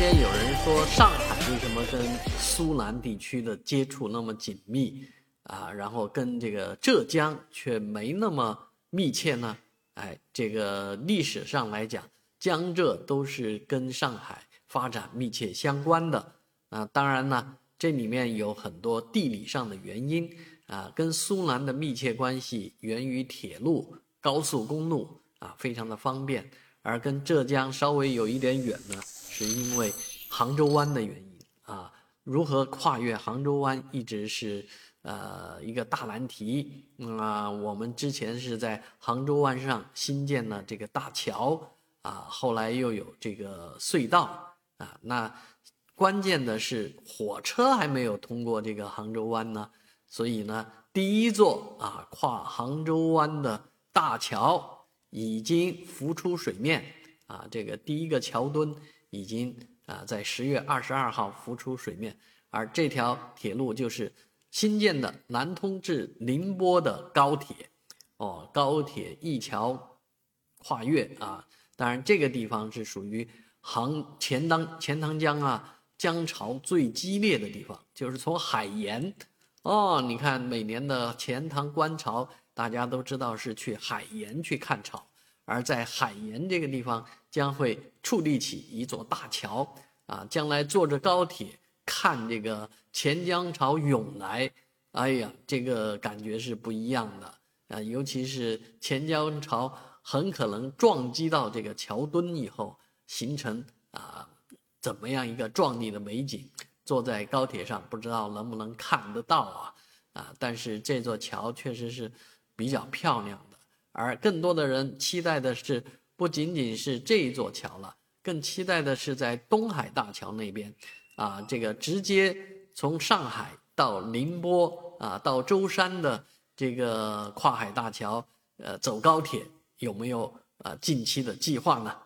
间有人说上海为什么跟苏南地区的接触那么紧密啊，然后跟这个浙江却没那么密切呢？哎，这个历史上来讲，江浙都是跟上海发展密切相关的啊。当然呢，这里面有很多地理上的原因啊，跟苏南的密切关系源于铁路、高速公路啊，非常的方便。而跟浙江稍微有一点远呢，是因为杭州湾的原因啊。如何跨越杭州湾，一直是呃一个大难题啊。我们之前是在杭州湾上新建了这个大桥啊，后来又有这个隧道啊。那关键的是火车还没有通过这个杭州湾呢，所以呢，第一座啊跨杭州湾的大桥。已经浮出水面啊！这个第一个桥墩已经啊在十月二十二号浮出水面，而这条铁路就是新建的南通至宁波的高铁哦，高铁一桥跨越啊！当然，这个地方是属于杭钱塘钱塘江啊江潮最激烈的地方，就是从海盐哦，你看每年的钱塘观潮。大家都知道是去海盐去看潮，而在海盐这个地方将会矗立起一座大桥啊！将来坐着高铁看这个钱江潮涌来，哎呀，这个感觉是不一样的啊！尤其是钱江潮很可能撞击到这个桥墩以后，形成啊怎么样一个壮丽的美景？坐在高铁上不知道能不能看得到啊！啊，但是这座桥确实是。比较漂亮的，而更多的人期待的是，不仅仅是这一座桥了，更期待的是在东海大桥那边，啊，这个直接从上海到宁波啊，到舟山的这个跨海大桥，呃，走高铁有没有啊近期的计划呢？